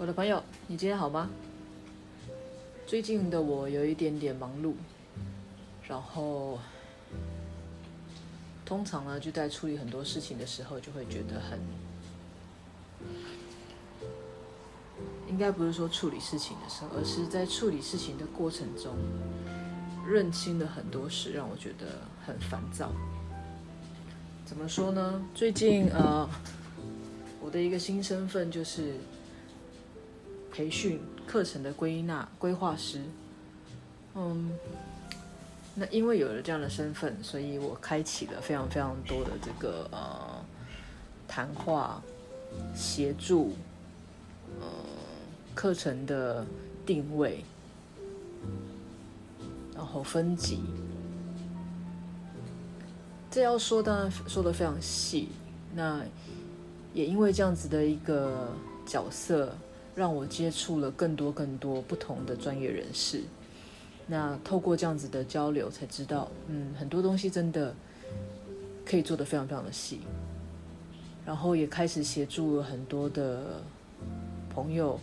我的朋友，你今天好吗？最近的我有一点点忙碌，然后通常呢，就在处理很多事情的时候，就会觉得很，应该不是说处理事情的时候，而是在处理事情的过程中，认清了很多事，让我觉得很烦躁。怎么说呢？最近呃，我的一个新身份就是。培训课程的归纳规划师，嗯，那因为有了这样的身份，所以我开启了非常非常多的这个呃谈话协助，呃课程的定位，然后分级，这要说当然说的非常细，那也因为这样子的一个角色。让我接触了更多更多不同的专业人士，那透过这样子的交流，才知道，嗯，很多东西真的可以做得非常非常的细，然后也开始协助了很多的朋友，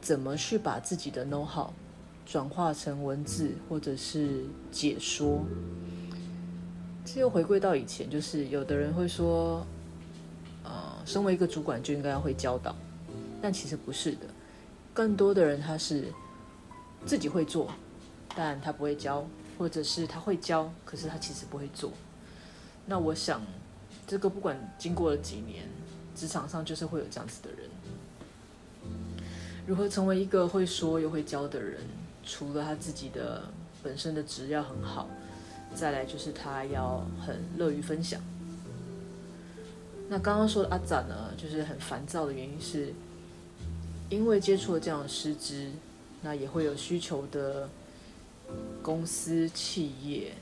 怎么去把自己的 know how 转化成文字或者是解说。这又回归到以前，就是有的人会说，呃，身为一个主管就应该要会教导。但其实不是的，更多的人他是自己会做，但他不会教，或者是他会教，可是他其实不会做。那我想，这个不管经过了几年，职场上就是会有这样子的人。如何成为一个会说又会教的人？除了他自己的本身的质要很好，再来就是他要很乐于分享。那刚刚说的阿展呢，就是很烦躁的原因是。因为接触了这样的师资，那也会有需求的公司、企业，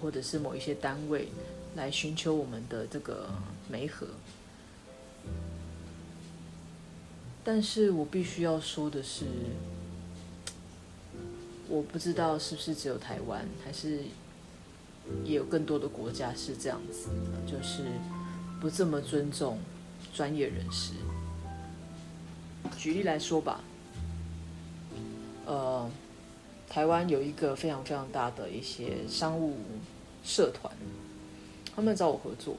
或者是某一些单位来寻求我们的这个媒合。但是我必须要说的是，我不知道是不是只有台湾，还是也有更多的国家是这样子，就是不这么尊重专业人士。举例来说吧，呃，台湾有一个非常非常大的一些商务社团，他们找我合作，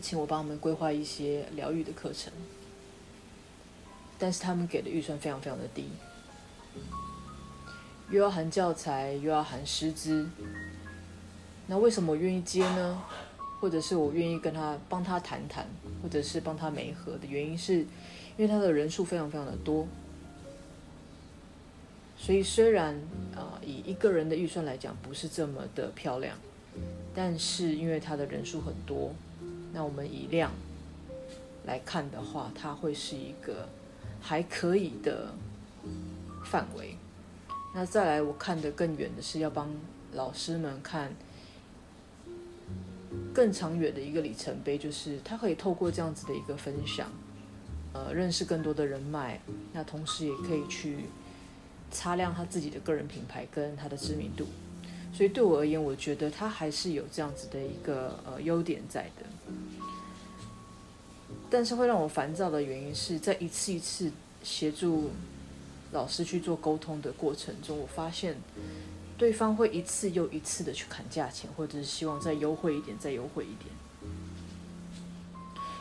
请我帮他们规划一些疗愈的课程，但是他们给的预算非常非常的低，又要含教材，又要含师资，那为什么我愿意接呢？或者是我愿意跟他帮他谈谈，或者是帮他媒合的原因是，因为他的人数非常非常的多，所以虽然啊、以一个人的预算来讲不是这么的漂亮，但是因为他的人数很多，那我们以量来看的话，它会是一个还可以的范围。那再来我看得更远的是要帮老师们看。更长远的一个里程碑，就是他可以透过这样子的一个分享，呃，认识更多的人脉，那同时也可以去擦亮他自己的个人品牌跟他的知名度。所以对我而言，我觉得他还是有这样子的一个呃优点在的。但是会让我烦躁的原因是在一次一次协助老师去做沟通的过程中，我发现。对方会一次又一次的去砍价钱，或者是希望再优惠一点，再优惠一点。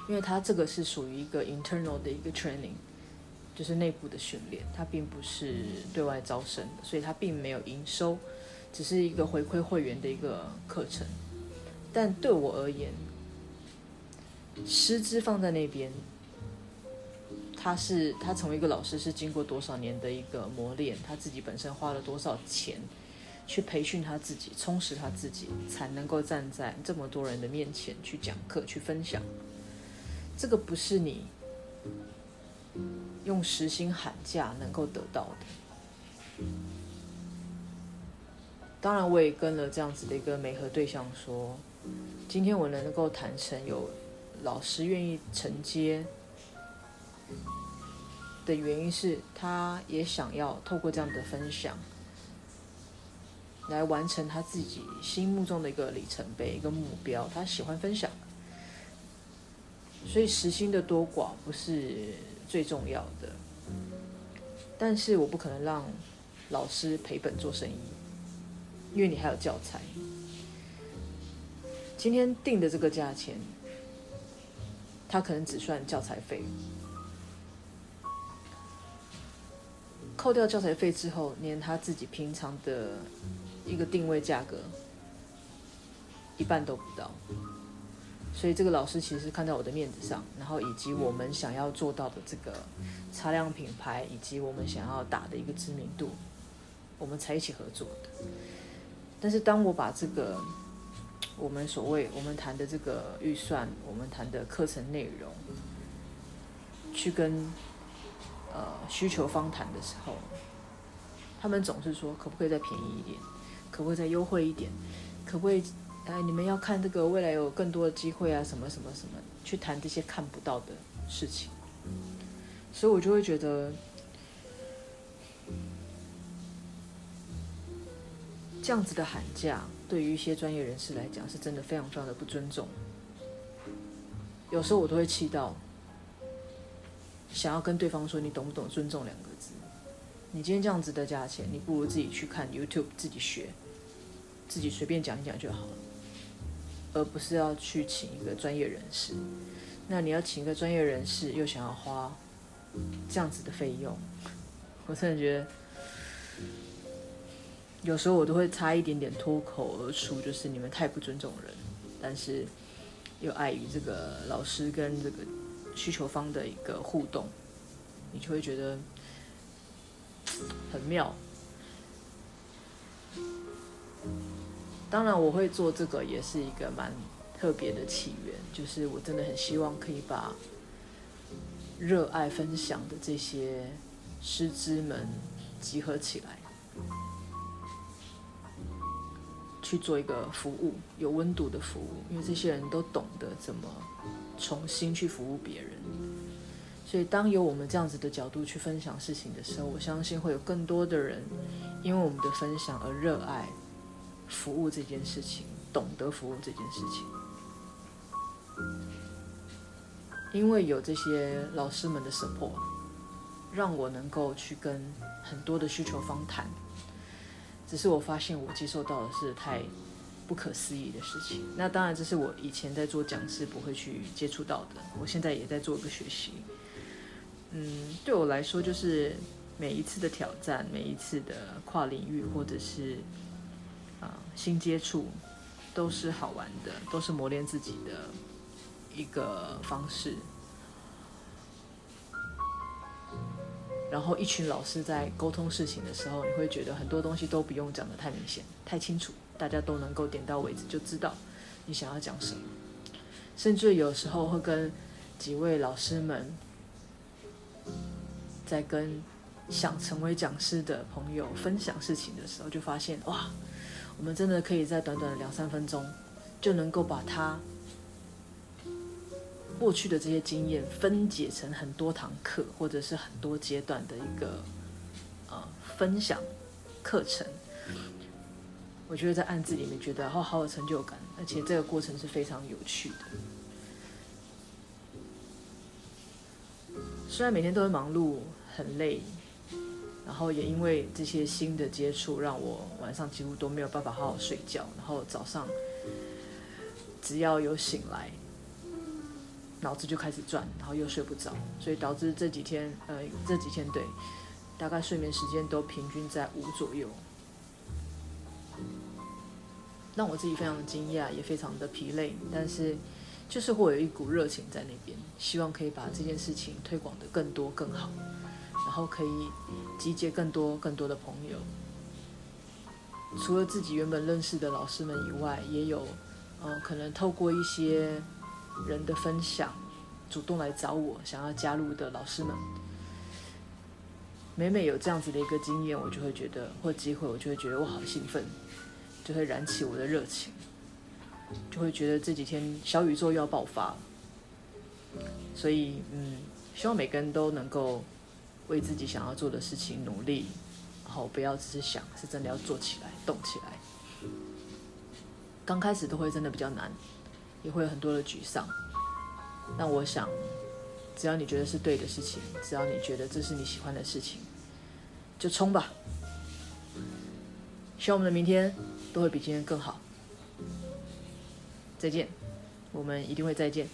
因为他这个是属于一个 internal 的一个 training，就是内部的训练，它并不是对外招生的，所以它并没有营收，只是一个回馈会员的一个课程。但对我而言，师资放在那边，他是他成为一个老师是经过多少年的一个磨练，他自己本身花了多少钱。去培训他自己，充实他自己，才能够站在这么多人的面前去讲课、去分享。这个不是你用实心喊价能够得到的。当然，我也跟了这样子的一个媒合对象说，今天我能够谈成有老师愿意承接的原因是，他也想要透过这样的分享。来完成他自己心目中的一个里程碑、一个目标，他喜欢分享。所以时薪的多寡不是最重要的，但是我不可能让老师赔本做生意，因为你还有教材。今天定的这个价钱，他可能只算教材费，扣掉教材费之后，连他自己平常的一个定位价格一半都不到。所以这个老师其实看在我的面子上，然后以及我们想要做到的这个擦亮品牌，以及我们想要打的一个知名度，我们才一起合作的。但是当我把这个我们所谓我们谈的这个预算，我们谈的课程内容，去跟呃需求方谈的时候，他们总是说可不可以再便宜一点，可不可以再优惠一点，可不可以？哎，你们要看这个未来有更多的机会啊，什么什么什么，去谈这些看不到的事情，所以我就会觉得，这样子的喊价，对于一些专业人士来讲，是真的非常非常的不尊重。有时候我都会气到，想要跟对方说：“你懂不懂尊重两个字？你今天这样子的价钱，你不如自己去看 YouTube，自己学，自己随便讲一讲就好了。”而不是要去请一个专业人士，那你要请一个专业人士，又想要花这样子的费用，我真的觉得有时候我都会差一点点脱口而出，就是你们太不尊重人，但是又碍于这个老师跟这个需求方的一个互动，你就会觉得很妙。当然，我会做这个也是一个蛮特别的起源，就是我真的很希望可以把热爱分享的这些师资们集合起来，去做一个服务，有温度的服务，因为这些人都懂得怎么重新去服务别人，所以当有我们这样子的角度去分享事情的时候，我相信会有更多的人因为我们的分享而热爱。服务这件事情，懂得服务这件事情，因为有这些老师们的 support，让我能够去跟很多的需求方谈。只是我发现我接受到的是太不可思议的事情。那当然，这是我以前在做讲师不会去接触到的。我现在也在做一个学习。嗯，对我来说，就是每一次的挑战，每一次的跨领域，或者是。新接触都是好玩的，都是磨练自己的一个方式。然后一群老师在沟通事情的时候，你会觉得很多东西都不用讲得太明显、太清楚，大家都能够点到为止，就知道你想要讲什么。甚至有时候会跟几位老师们在跟想成为讲师的朋友分享事情的时候，就发现哇。我们真的可以在短短的两三分钟，就能够把他过去的这些经验分解成很多堂课，或者是很多阶段的一个呃分享课程。我觉得在案子里面觉得好好有成就感，而且这个过程是非常有趣的。虽然每天都会忙碌，很累。然后也因为这些新的接触，让我晚上几乎都没有办法好好睡觉。然后早上只要有醒来，脑子就开始转，然后又睡不着，所以导致这几天，呃，这几天对，大概睡眠时间都平均在五左右，让我自己非常的惊讶，也非常的疲累。但是就是会有一股热情在那边，希望可以把这件事情推广得更多更好。然后可以集结更多更多的朋友，除了自己原本认识的老师们以外，也有，呃，可能透过一些人的分享，主动来找我想要加入的老师们。每每有这样子的一个经验，我就会觉得或机会，我就会觉得我好兴奋，就会燃起我的热情，就会觉得这几天小宇宙又要爆发。所以，嗯，希望每个人都能够。为自己想要做的事情努力，然后不要只是想，是真的要做起来、动起来。刚开始都会真的比较难，也会有很多的沮丧，但我想，只要你觉得是对的事情，只要你觉得这是你喜欢的事情，就冲吧。希望我们的明天都会比今天更好。再见，我们一定会再见。